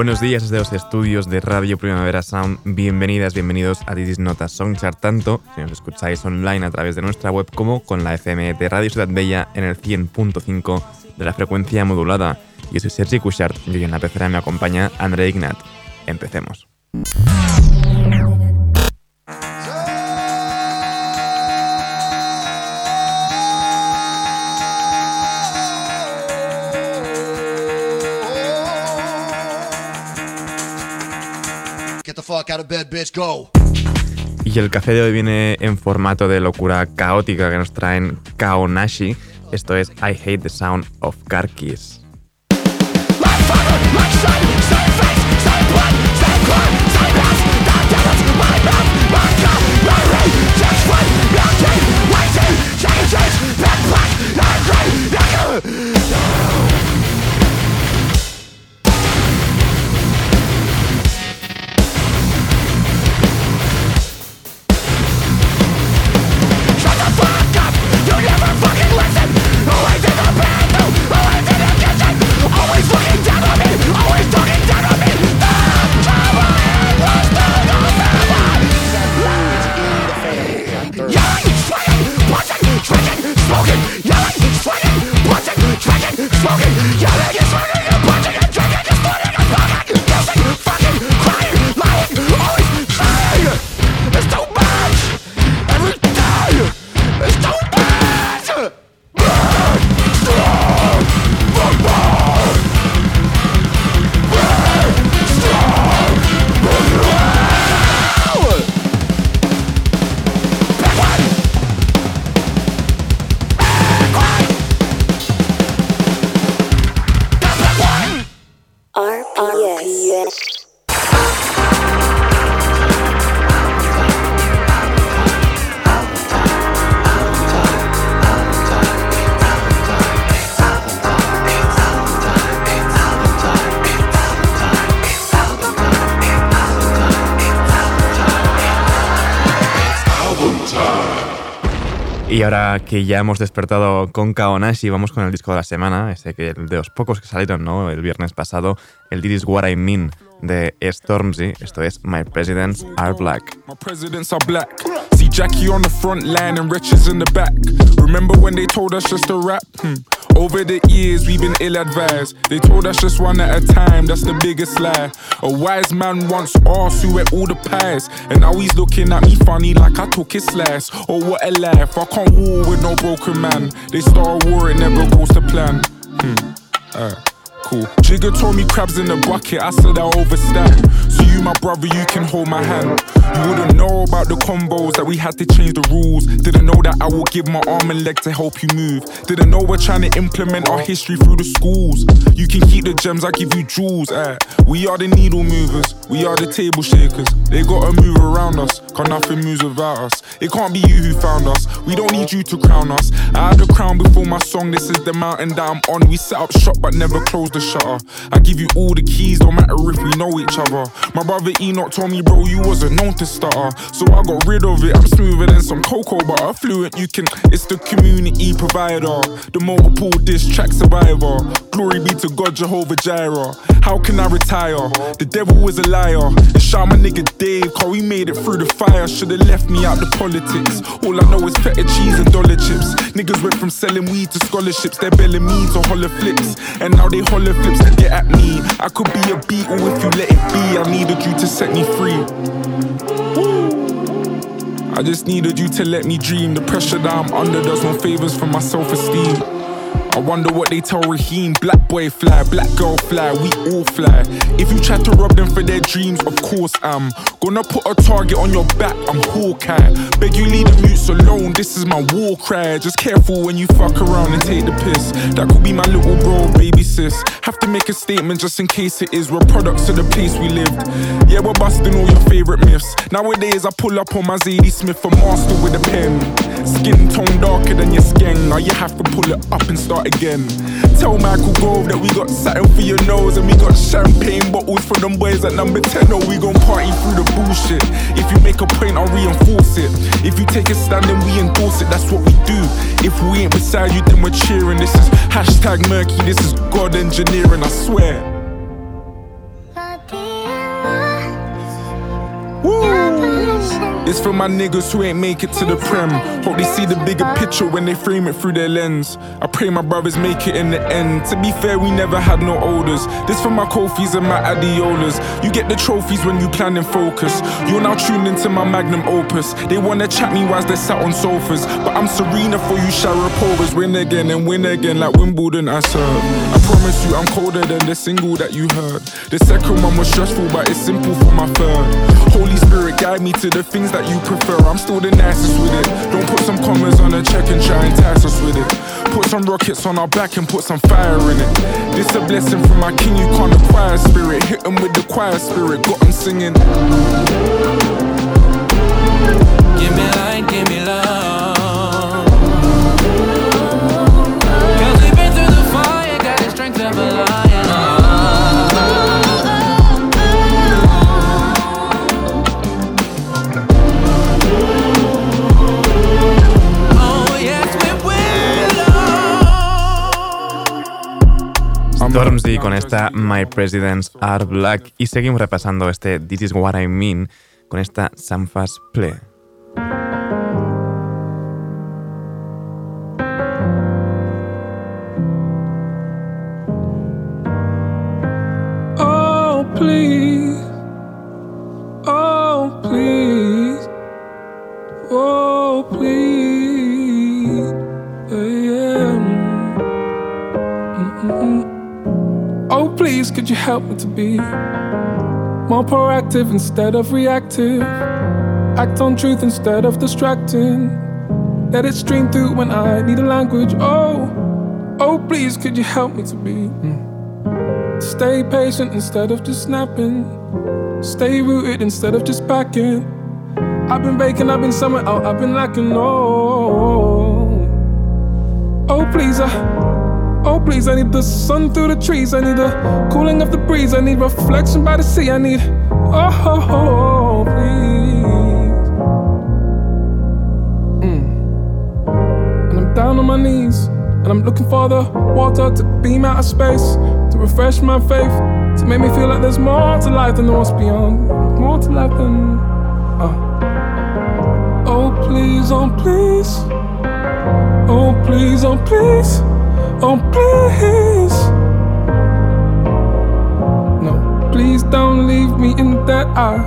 Buenos días desde los estudios de Radio Primavera Sound. Bienvenidas, bienvenidos a This Notas Songchart, tanto si nos escucháis online a través de nuestra web como con la FM de Radio Ciudad Bella en el 100.5 de la frecuencia modulada. Yo soy Sergi Cushart y hoy en la pecera me acompaña André Ignat. Empecemos. Y el café de hoy viene en formato de locura caótica que nos traen Kaonashi. Esto es I Hate the Sound of Car Keys. Y ahora que ya hemos despertado con Kaonashi, vamos con el disco de la semana, ese que de los pocos que salieron ¿no? el viernes pasado, el This Is What I Mean de Stormzy. Esto es My Presidents Are Black. My presidents are black. Jackie on the front line and Riches in the back. Remember when they told us just to rap? Hmm. Over the years, we've been ill advised. They told us just one at a time, that's the biggest lie. A wise man once asked who ate all the pies. And now he's looking at me funny like I took his slice. Oh, what a life, I can't war with no broken man. They start a war, it never goes to plan. Hmm. Uh cool. Jigger told me crabs in the bucket, I said I overstand. So you, my brother, you can hold my hand. You wouldn't know about the combos that we had to change the rules. Didn't know that I would give my arm and leg to help you move. Didn't know we're trying to implement our history through the schools. You can keep the gems, I give you jewels. Eh. We are the needle movers, we are the table shakers. They gotta move around us, cause nothing moves without us. It can't be you who found us, we don't need you to crown us. I had a crown before my song, this is the mountain that I'm on. We set up shop but never closed the shutter. I give you all the keys, no matter if we know each other. My brother Enoch told me, bro, you wasn't known to stutter. So I got rid of it. I'm smoother than some cocoa butter. Fluent, you can. It's the community provider. The multiple diss track survivor. Glory be to God, Jehovah Jireh. How can I retire? The devil is a liar. And shout my nigga Dave, cause we made it through the fire. Should've left me out the politics. All I know is feta cheese and dollar chips. Niggas went from selling weed to scholarships. They're belling me to holler flips. And now they holler flips to get at me. I could be a beetle if you let it be. I needed you to set me free. I just needed you to let me dream. The pressure that I'm under does no favors for my self esteem. I wonder what they tell Raheem. Black boy fly, black girl fly, we all fly. If you try to rob them for their dreams, of course I'm gonna put a target on your back. I'm Hawkeye. Beg you leave the mutes alone. This is my war cry. Just careful when you fuck around and take the piss. That could be my little bro, baby sis. Have to make a statement just in case it is. We're products of the place we lived. Yeah, we're busting all your favorite myths. Nowadays I pull up on my Zadie Smith, a master with a pen. Skin tone darker than your skin. Now you have to pull it up and start start again. Tell Michael Gove that we got something for your nose and we got champagne bottles for them boys at number 10. Or we gon' party through the bullshit. If you make a point, I'll reinforce it. If you take a stand, then we endorse it. That's what we do. If we ain't beside you, then we're cheering. This is hashtag Merky. This is God engineering, I swear. It's for my niggas who ain't make it to the prem. Hope they see the bigger picture when they frame it through their lens. I pray my brothers make it in the end. To be fair, we never had no odors. This for my Kofis and my Adiolas. You get the trophies when you plan and focus. You're now tuned into my magnum opus. They wanna chat me whilst they sat on sofas. But I'm Serena for you Sharapovas. Win again and win again like Wimbledon I serve. I promise you I'm colder than the single that you heard. The second one was stressful, but it's simple for my third. Holy Spirit, guide me to the things that that you prefer. I'm still the nicest with it. Don't put some commas on a check and try and tax us with it. Put some rockets on our back and put some fire in it. This a blessing from my king, you can't acquire spirit. Hit him with the choir spirit, got him singing. Give me light, give me love. Stormzy con esta My Presidents Are Black y seguimos repasando este This Is What I Mean con esta Samfas Play. Oh, please. Please, could you help me to be more proactive instead of reactive? Act on truth instead of distracting. Let it stream through when I need a language. Oh, oh, please, could you help me to be? Stay patient instead of just snapping. Stay rooted instead of just packing. I've been baking, I've been somewhere out, I've been lacking. Oh, oh, please, I. Oh, please, I need the sun through the trees. I need the cooling of the breeze. I need reflection by the sea. I need, oh, oh, oh please. Mm. And I'm down on my knees. And I'm looking for the water to beam out of space, to refresh my faith, to make me feel like there's more to life than what's beyond. More to life than. Uh. Oh, please, oh, please. Oh, please, oh, please. Oh, please. No, please don't leave me in that eye.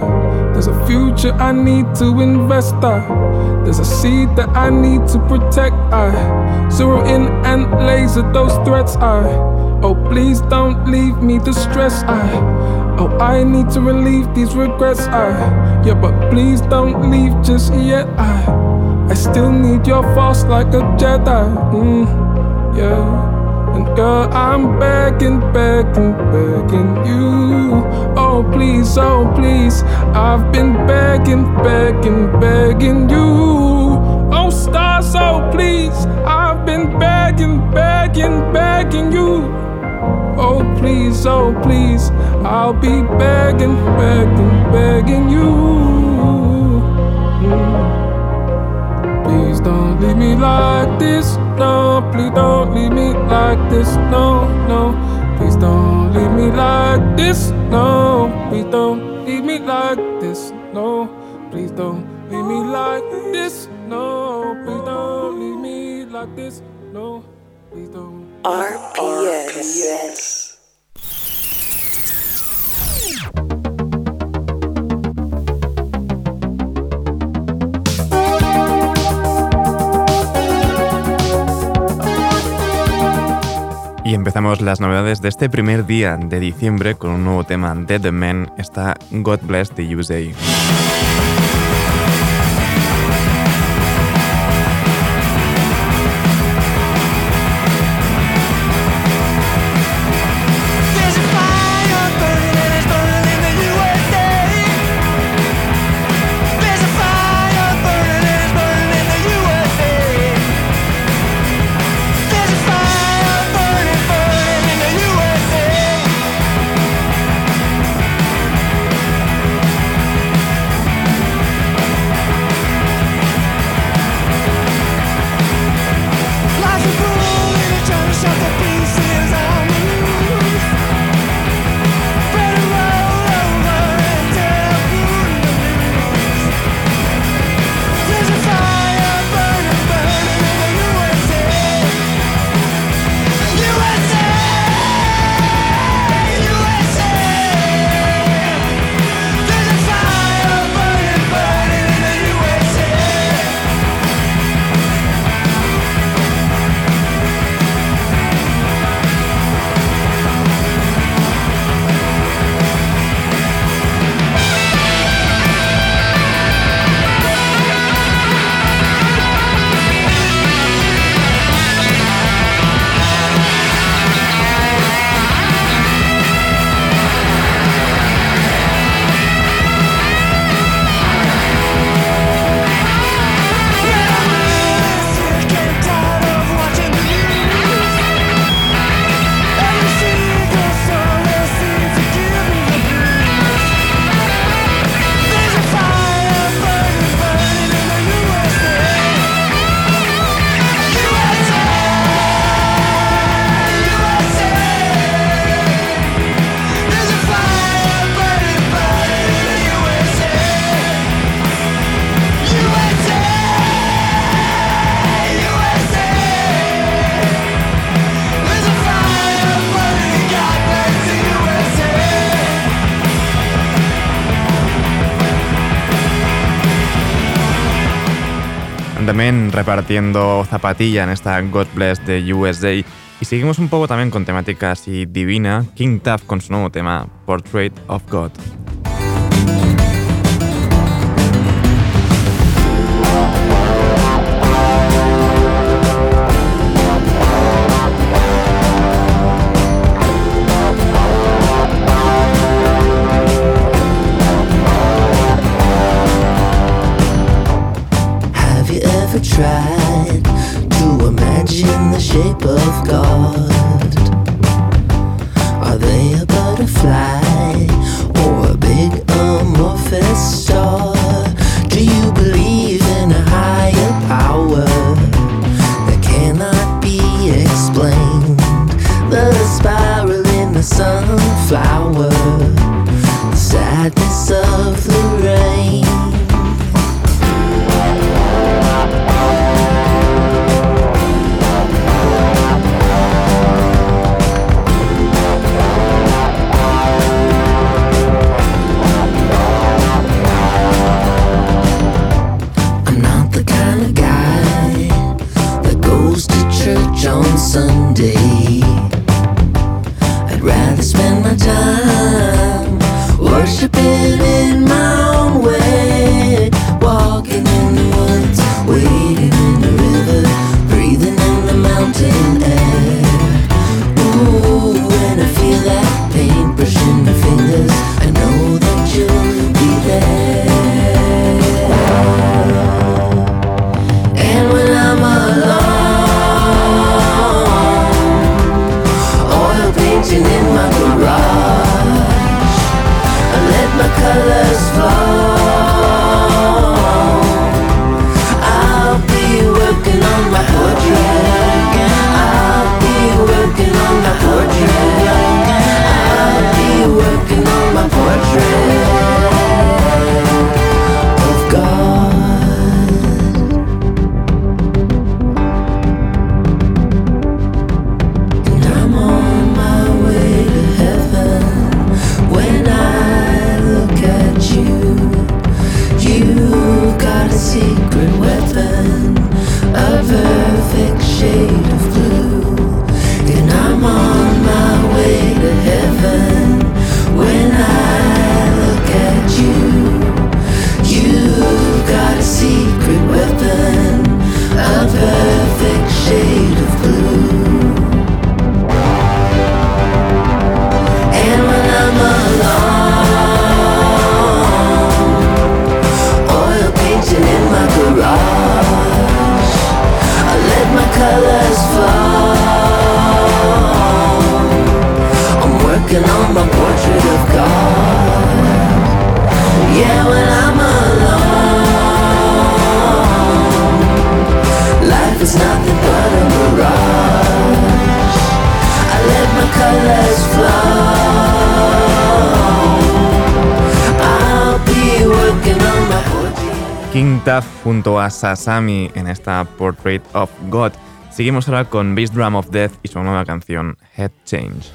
There's a future I need to invest. I. There's a seed that I need to protect. I zero in and laser those threats. I. Oh, please don't leave me distressed. I. Oh, I need to relieve these regrets. I. Yeah, but please don't leave just yet. I. I still need your force like a Jedi. Mm yeah. And girl, I'm begging, begging, begging you. Oh, please, oh, please. I've been begging, begging, begging you. Oh, stars, oh, please. I've been begging, begging, begging you. Oh, please, oh, please. I'll be begging, begging, begging you. Mm. Please don't leave me like this. No, please don't leave me like this. No, no. Please don't leave me like this. No, please don't leave me like this. No, please don't leave me like this. No, please don't leave me like this. No, please don't. RPS. Y empezamos las novedades de este primer día de diciembre con un nuevo tema de The Men, está God Bless the USA. repartiendo zapatilla en esta God Bless de USA. Y seguimos un poco también con temáticas y divina, King Taff con su nuevo tema, Portrait of God. the shape of God? Are they a butterfly? a Sasami en esta Portrait of God. Seguimos ahora con Bass Drum of Death y su nueva canción Head Change.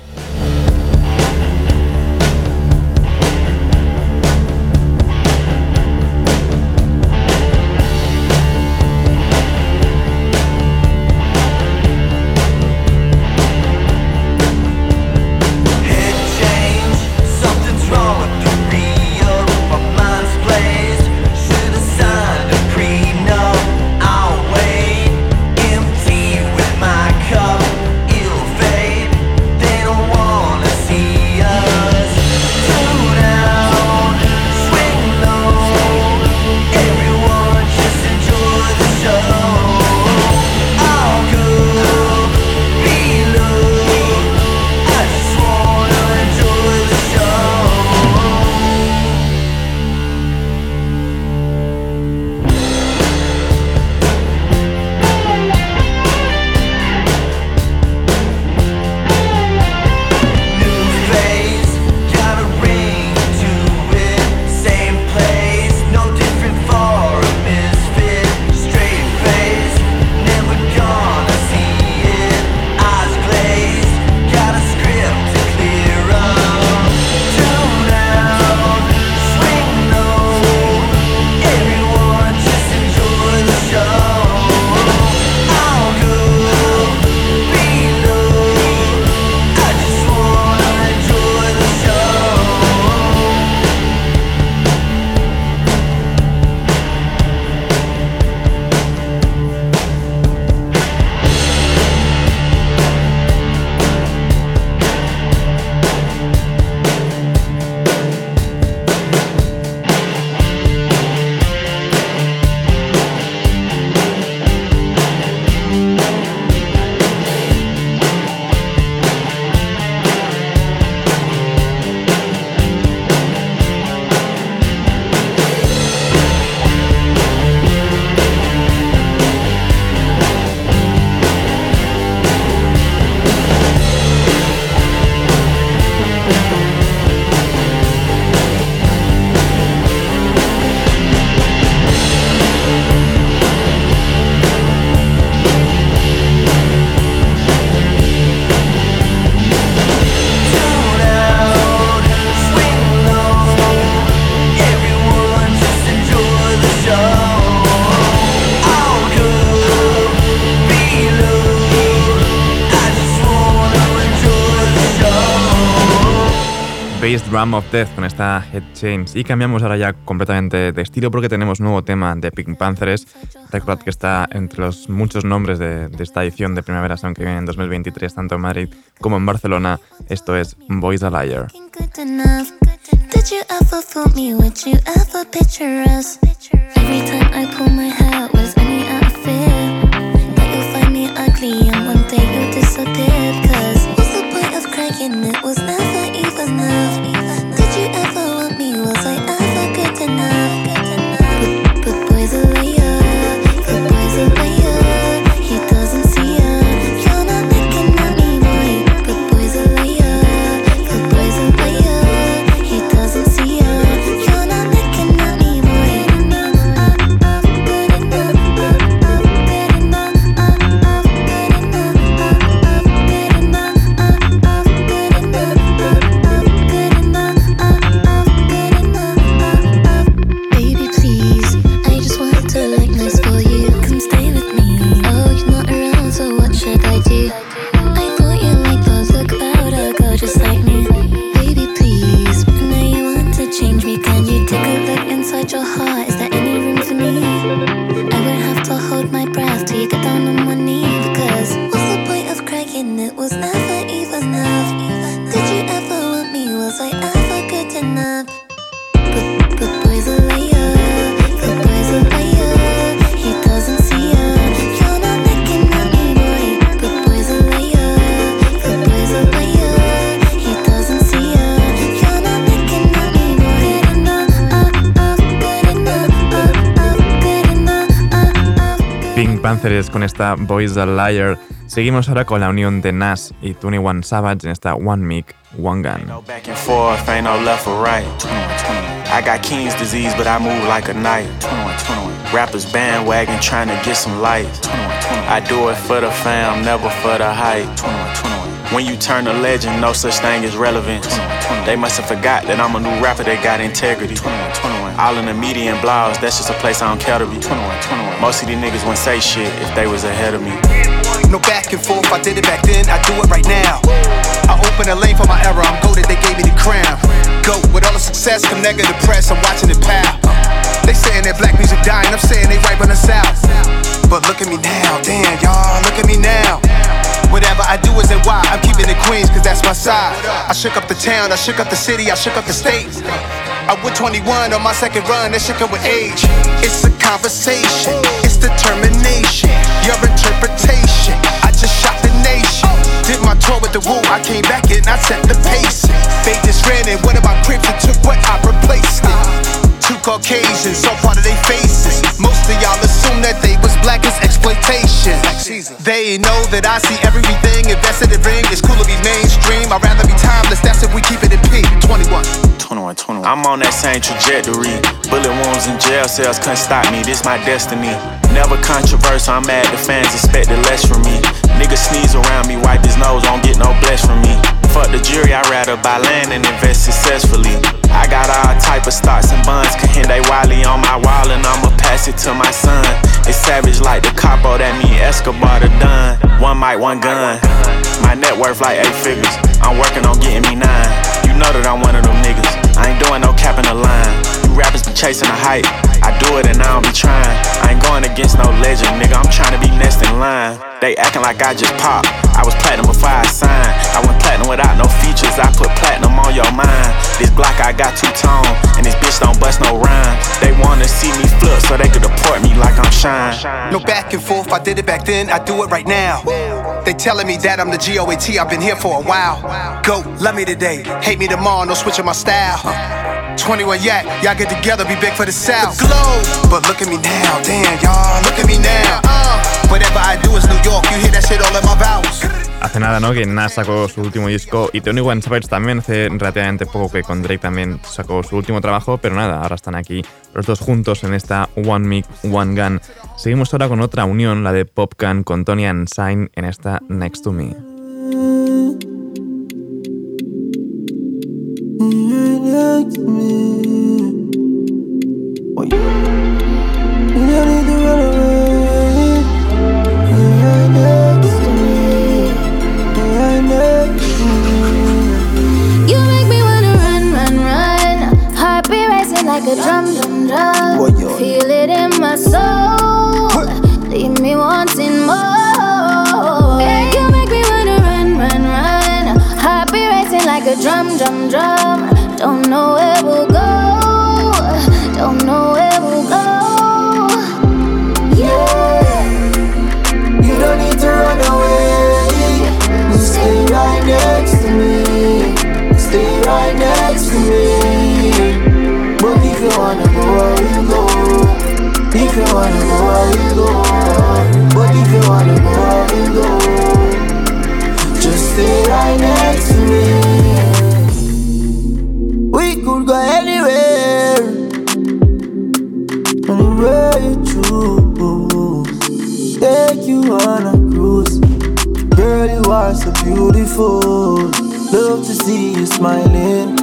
Drum of Death con esta Head Change. Y cambiamos ahora ya completamente de estilo porque tenemos nuevo tema de Pink Panthers. Record que está entre los muchos nombres de, esta edición de Primavera Sound que viene en 2023, tanto en Madrid como en Barcelona. Esto es Boys a Liar. You. you ever Cánceres con esta Boys a Liar. Seguimos ahora con la unión de Nas y 21 Savage en esta One Mic, One Gun. I got King's disease, but I move like a knight. 21, Rappers bandwagon trying to get some light. I do it for the fam, never for the hype. When you turn a legend, no such thing as relevance. They must have forgot that I'm a new rapper that got integrity. All in the media and blogs, that's just a place I don't care to be. 21, 21. Most of these niggas wouldn't say shit if they was ahead of me. No back and forth, I did it back then, I do it right now. I open a lane for my era, I'm goaded, they gave me the crown. Go with all the success, come negative press, I'm watching it pow. They saying that black music dying, I'm saying they right on the south. But look at me now, damn y'all, look at me now. Whatever I do is in why I'm keeping it Queens, cause that's my side. I shook up the town, I shook up the city, I shook up the state. I went 21 on my second run, that shit come with age. It's a conversation, it's determination, your interpretation. I just shot the nation. Did my tour with the woo, I came back and I set the pace. They just ran in one of my cribs took what I replaced it. Two Caucasians, so part of their faces. Most of y'all assume that they was black as exploitation. They know that I see everything invested in ring. It's cool to be mainstream. I'd rather be timeless. That's if we keep it in P. 21. 21, 21. I'm on that same trajectory. Bullet wounds in jail cells couldn't stop me. This my destiny. Never controversial. I'm mad the fans expected less from me. Nigga sneeze around me, wipe his nose, don't get no bless from me. Fuck the jury, I'd rather buy land and invest successfully. I got all type of stocks and bonds, can Kehinde Wiley on my wall, and I'ma pass it to my son. It's savage like the capo, that mean Escobar the done. One mic, one gun. My net worth like eight figures. I'm working on getting me nine. Know that I'm one of them niggas. I ain't doing no cap in the line. You rappers be chasing the hype. I do it and I don't be trying. I ain't going against no legend, nigga. I'm trying to be next in line. They acting like I just popped. I was platinum before I signed. I went platinum without no features. I put platinum on your mind. This Glock I got two tone, and this bitch don't bust no rhyme. They wanna see me flip shine. No back and forth, I did it back then, I do it right now. They telling me that I'm the GOAT, I've been here for a while. Go, love me today, hate me tomorrow, no switching my style. 21 yak, y'all get together, be big for the South. The globe, but look at me now, damn y'all, look at me now. Uh, whatever I do is New York, you hear that shit all in my vowels. Hace nada, ¿no? Que Nas sacó su último disco y Tony One Savage también hace relativamente poco que con Drake también sacó su último trabajo, pero nada, ahora están aquí los dos juntos en esta One Mic, One Gun. Seguimos ahora con otra unión, la de Popcan con Tony and Sign en esta Next to Me. Like a drum, drum, drum. Feel it in my soul. Leave me wanting more. You make me wanna run, run, run. Heart be racing like a drum, drum, drum. Don't know where we'll go. Are so beautiful. Love to see you smiling.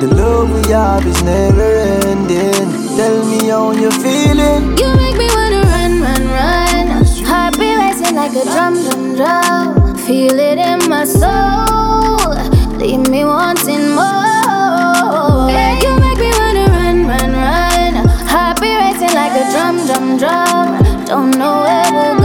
The love we have is never ending. Tell me how you're feeling. You make me wanna run, run, run. Heart be racing like a drum, drum, drum. Feel it in my soul. Leave me wanting more. You make me wanna run, run, run. Heart be racing like a drum, drum, drum. Don't know where we'll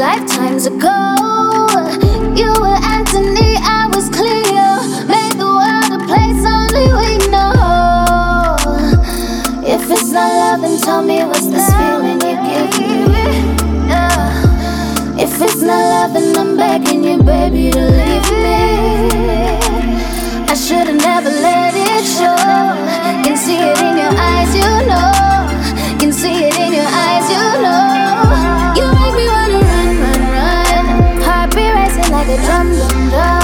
lifetimes ago. You were Anthony, I was Cleo. Made the world a place only we know. If it's not love, then tell me what's this feeling you give me? If it's not love, then I'm begging you, baby, to leave me. I should've never let it show. Can see it in your eyes, you know. Can see it in your eyes, you know. Racing like a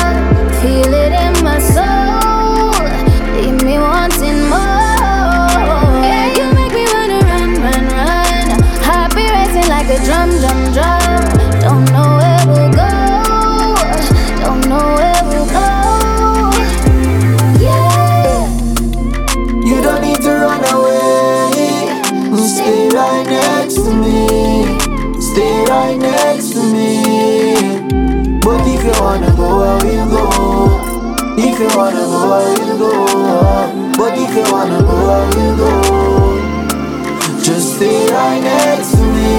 You wanna go, I will go. But if you wanna go, I will go. Just stay right next to me.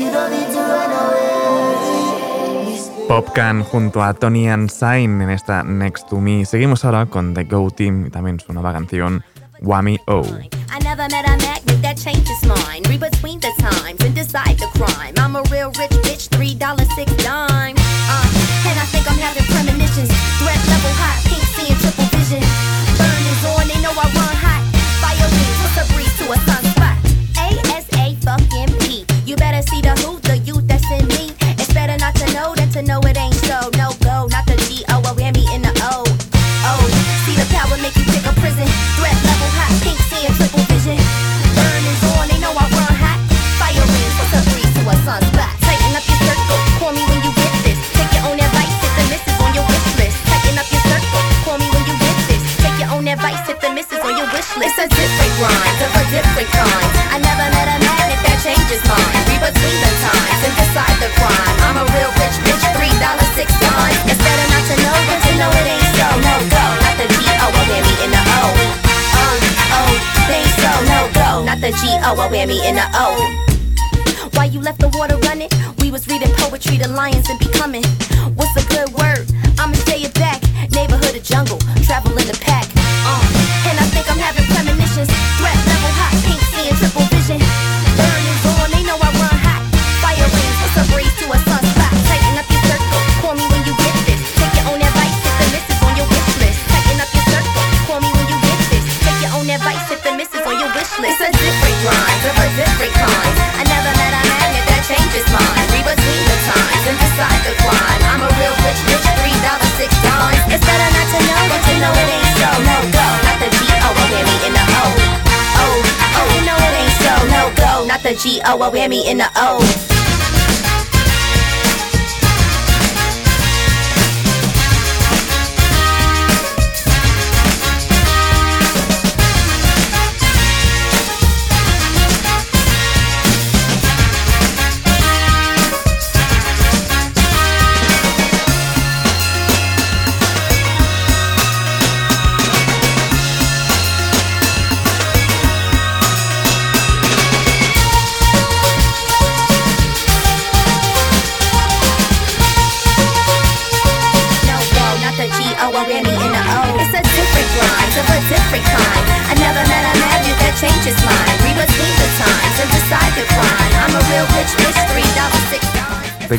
You don't need to run away. Popcan junto a Tony and Sign en esta Next to Me. Seguimos ahora con The Go Team y también su nueva canción Whammy O. I never met a magnet that changes mine. Read between the times and decide the crime. I'm a real rich bitch, three dollars six dime. I'm having premonitions. Threat level hot, grind of a different kind. I never met a magnet that changes mine. Read between the times and decide the crime. I'm a real rich bitch, three dollars six dimes. It's better not to know than to know it ain't so. No go, not the G O, a whammy in the O. Oh, oh, it ain't so. No go, not the G O, a whammy in the O. Why you left the water running? We was reading poetry, the lions and becoming. What's a good word? I'ma say it back. Neighborhood or jungle, travel in the pack. Uh, and I think I'm having premonitions. The G O, a whammy in the O.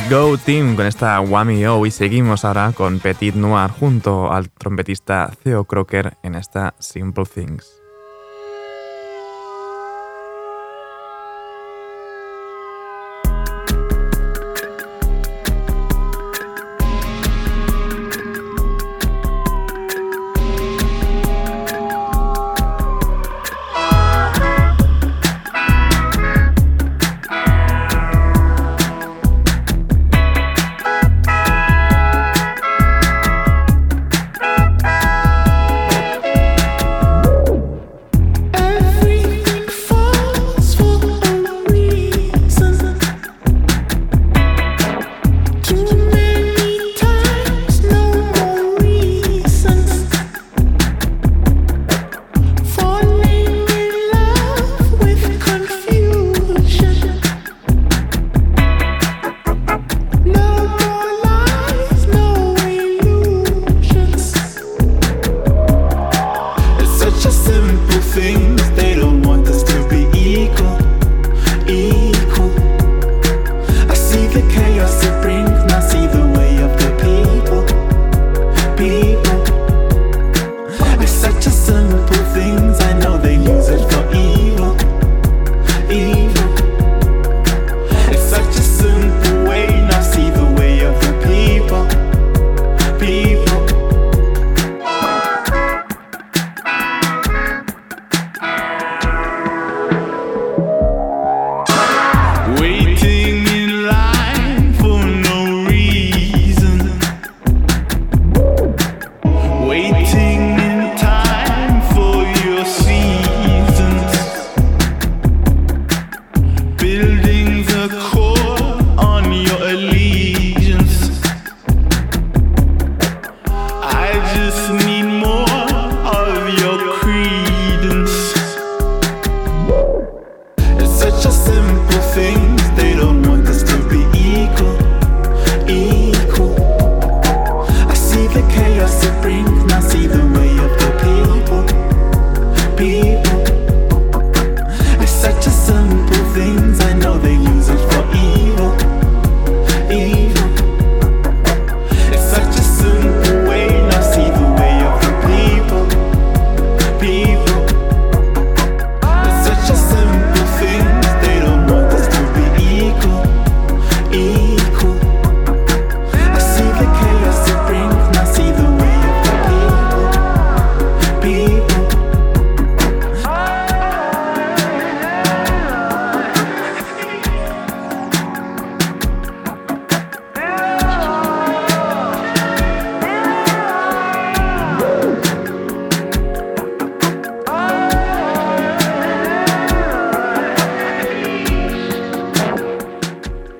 Go Team con esta Whammy O y seguimos ahora con Petit Noir junto al trompetista Theo Crocker en esta Simple Things.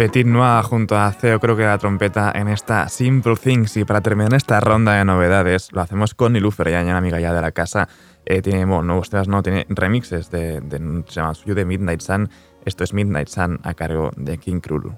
Petit junto a Ceo creo que la trompeta en esta Simple Things. Y para terminar esta ronda de novedades lo hacemos con Nilu Ferriaña, una amiga ya de la casa, eh, tiene bueno, nuevos temas, no, tiene remixes de, de, suyo de Midnight Sun, esto es Midnight Sun a cargo de King Krulu.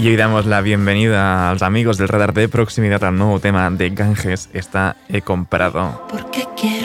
Y hoy damos la bienvenida a los amigos del radar de proximidad al nuevo tema de Ganges, está He comprado. Porque quiero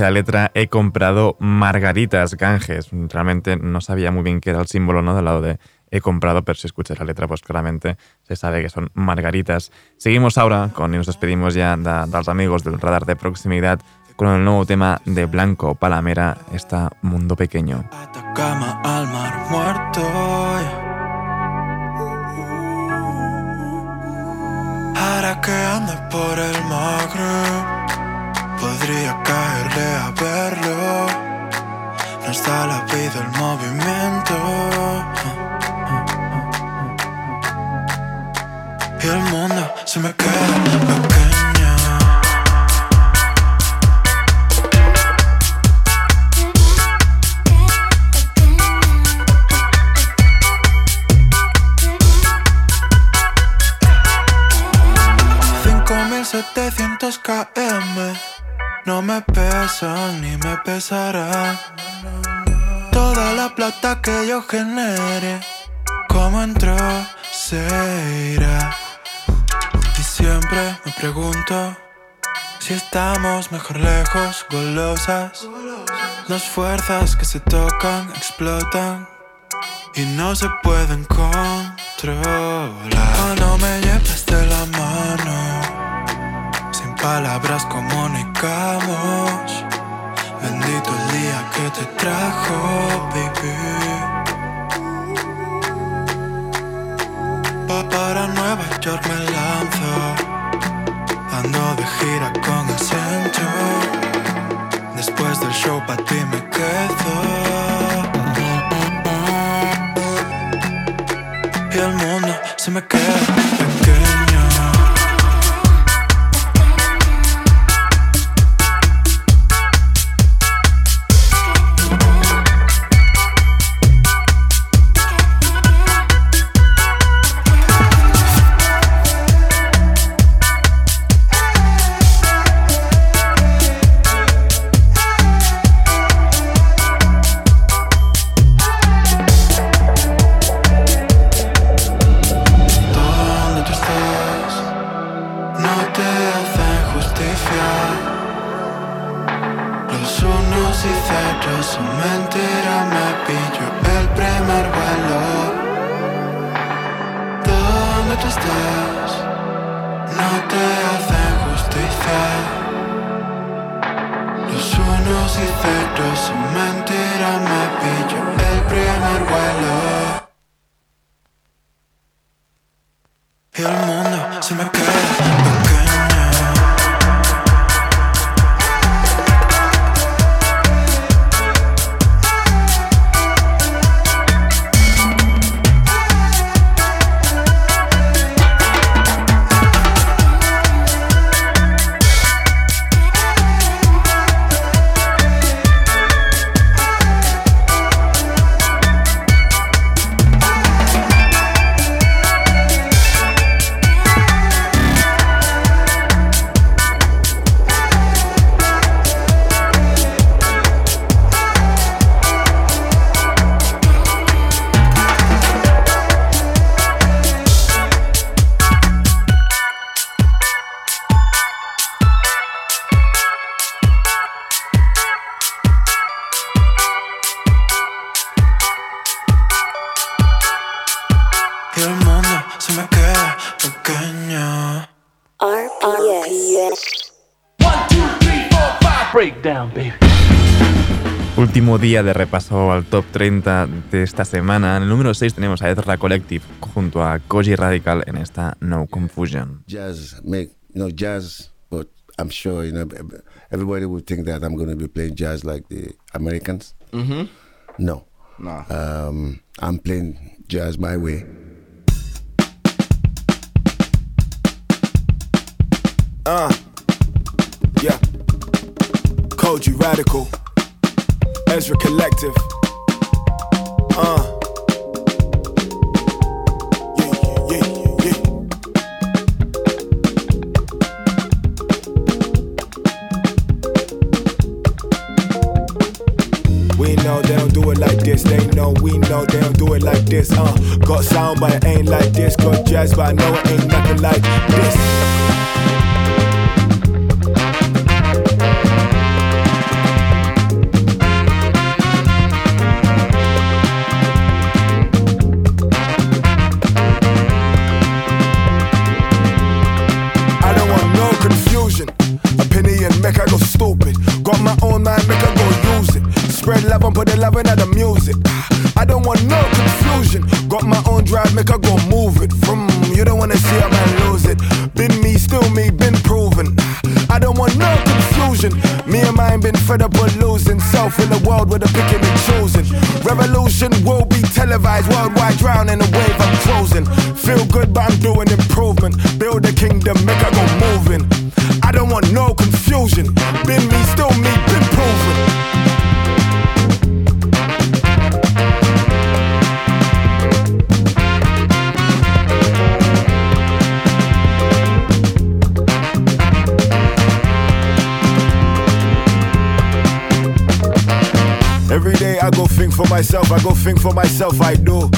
dice la letra, he comprado margaritas Ganges. Realmente no sabía muy bien qué era el símbolo, ¿no? Del lado de he comprado, pero si escuchas la letra, pues claramente se sabe que son margaritas. Seguimos ahora con, y nos despedimos ya de, dels amigos del radar de proximidad, con el nuevo tema de Blanco Palamera, esta Mundo Pequeño. cama al mar muerto. Ahora que por el Magreb, podría caerle a verlo. No está la vida el movimiento. Y el mundo se me queda pequeño. Km No me pesan ni me pesarán Toda la plata que yo genere Como entró se irá Y siempre me pregunto Si estamos mejor lejos, golosas. Las fuerzas que se tocan explotan y no se pueden controlar. Cuando me llevas de la mano, palabras comunicamos. Bendito el día que te trajo, baby. Pa- para Nueva York me lanzo, ando de gira con el centro. Después del show pa' ti me quedo. Y el mundo se me queda día de repaso al top 30 de esta semana. En el número 6 tenemos a Ezra Collective junto a Koji Radical en esta No Confusion. jazz make you know jazz but i'm sure you know ev- everybody would think that i'm going to be playing jazz like the americans Mhm. no No. um, i'm playing jazz my way Uh, yeah. Koji Radical. Ezra Collective. Uh. We know they don't do it like this. They know we know they don't do it like this. Uh, got sound, but it ain't like this. Got jazz, but I know it ain't nothing like this. I go move it. From you don't wanna see a man lose it. Been me, still me, been proven. I don't want no confusion. Me and mine been fed up with losing self in a world where the picking and choosing. Revolution will be televised worldwide, drown in a wave I'm frozen. Feel good, but I'm doing improvement. Myself, I go think for myself, I do.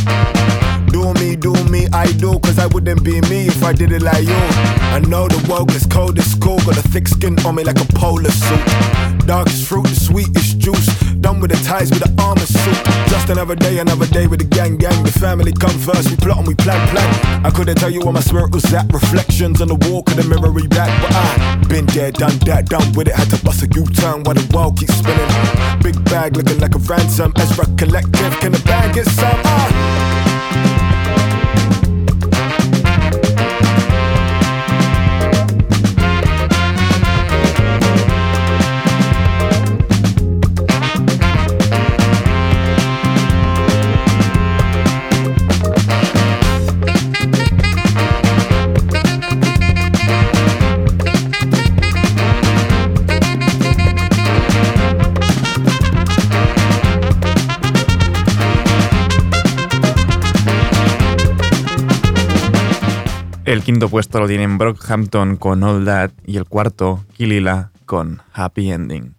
Do me, do me, I do, cause I wouldn't be me if I did it like you. I know the world gets cold, it's cool, got a thick skin on me like a polar suit. Darkest fruit, the sweetest juice. Done with the ties with the armor suit. Just another day, another day with the gang, gang. The family come first, we plot and we plan, plan. I couldn't tell you where my spirit was at. Reflections on the wall, could the read back, but I been there, done that, done with it. Had to bust a U-turn while the world keeps spinning. Big bag looking like a ransom. Ezra Collective, can the bag get some? Ah. El quinto puesto lo tienen Brockhampton con All That y el cuarto, Kilila con Happy Ending.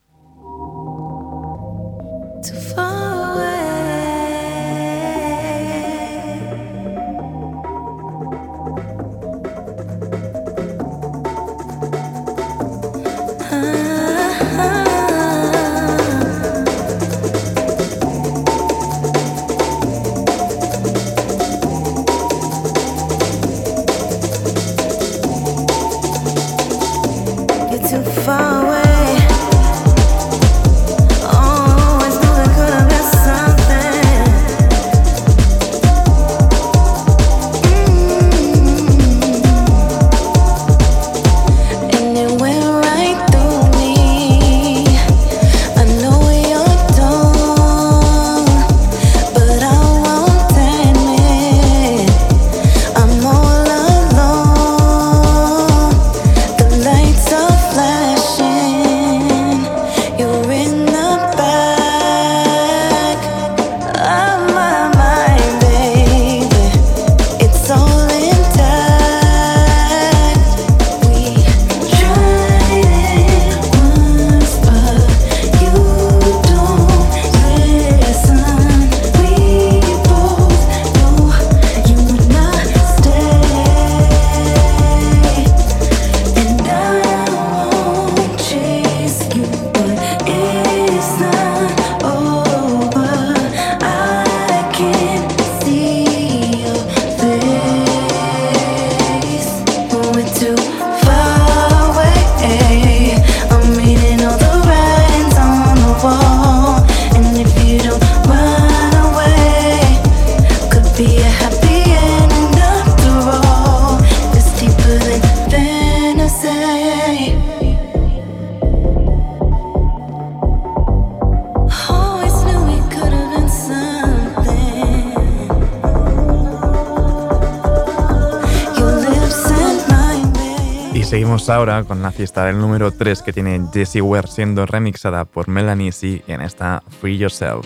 ahora con la fiesta del número 3 que tiene Jessie Ware siendo remixada por Melanie C en esta Free Yourself.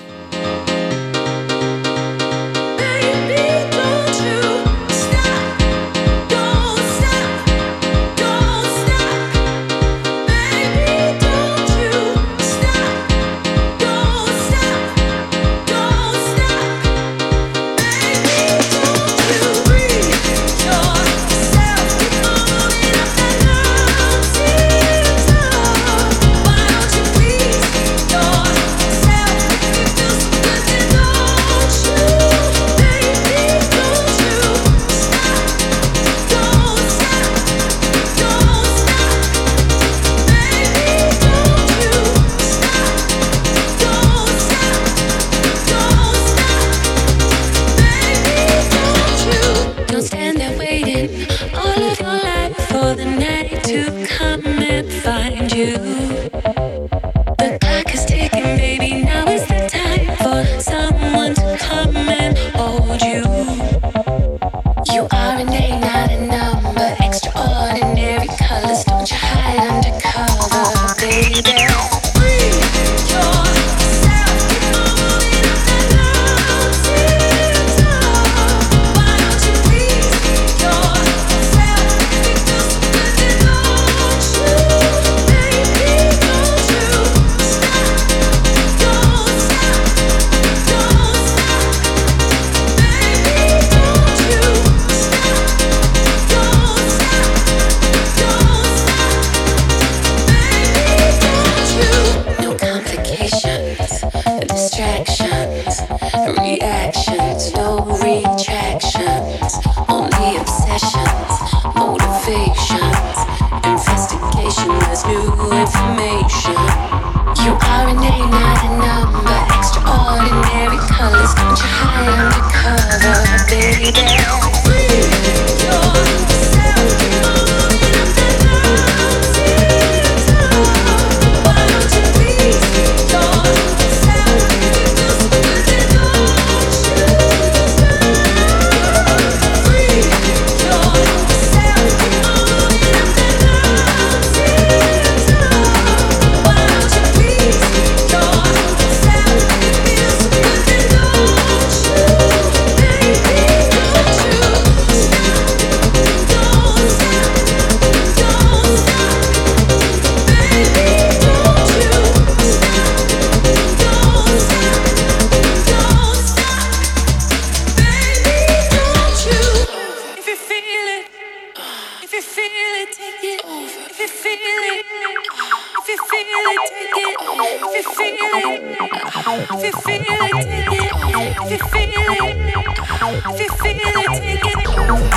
baby. feel it, take it.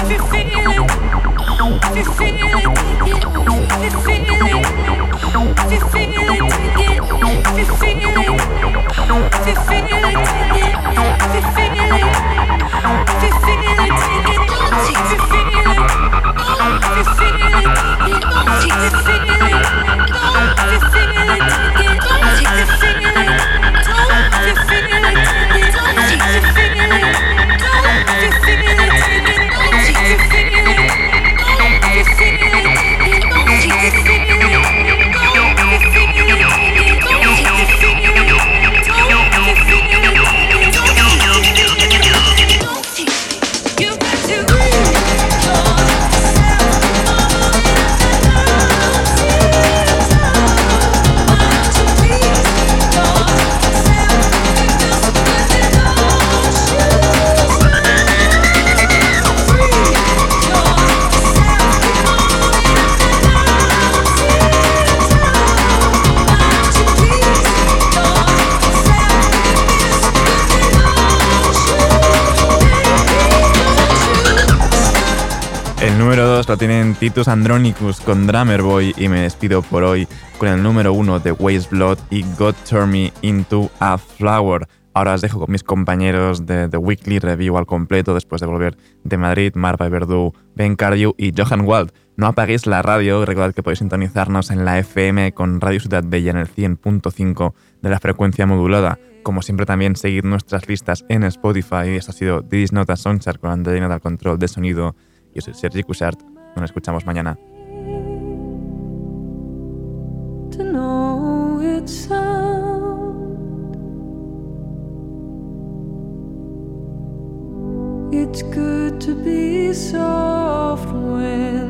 If you feel it, if you feel it. Número 2 lo tienen Titus Andronicus con Drummer Boy y me despido por hoy con el número 1 de Waste Blood y God Turn Me Into a Flower. Ahora os dejo con mis compañeros de The Weekly Review al completo después de volver de Madrid, Marva Verdú, Ben Cardew y Johan Wald. No apaguéis la radio, recordad que podéis sintonizarnos en la FM con Radio Ciudad Bella en el 100.5 de la frecuencia modulada. Como siempre también seguid nuestras listas en Spotify. Esto ha sido Didis Nota Soundchart con Andreina del control de sonido. Yo soy Sergi Cushart. Nos escuchamos mañana. To know its. It's good to be soft when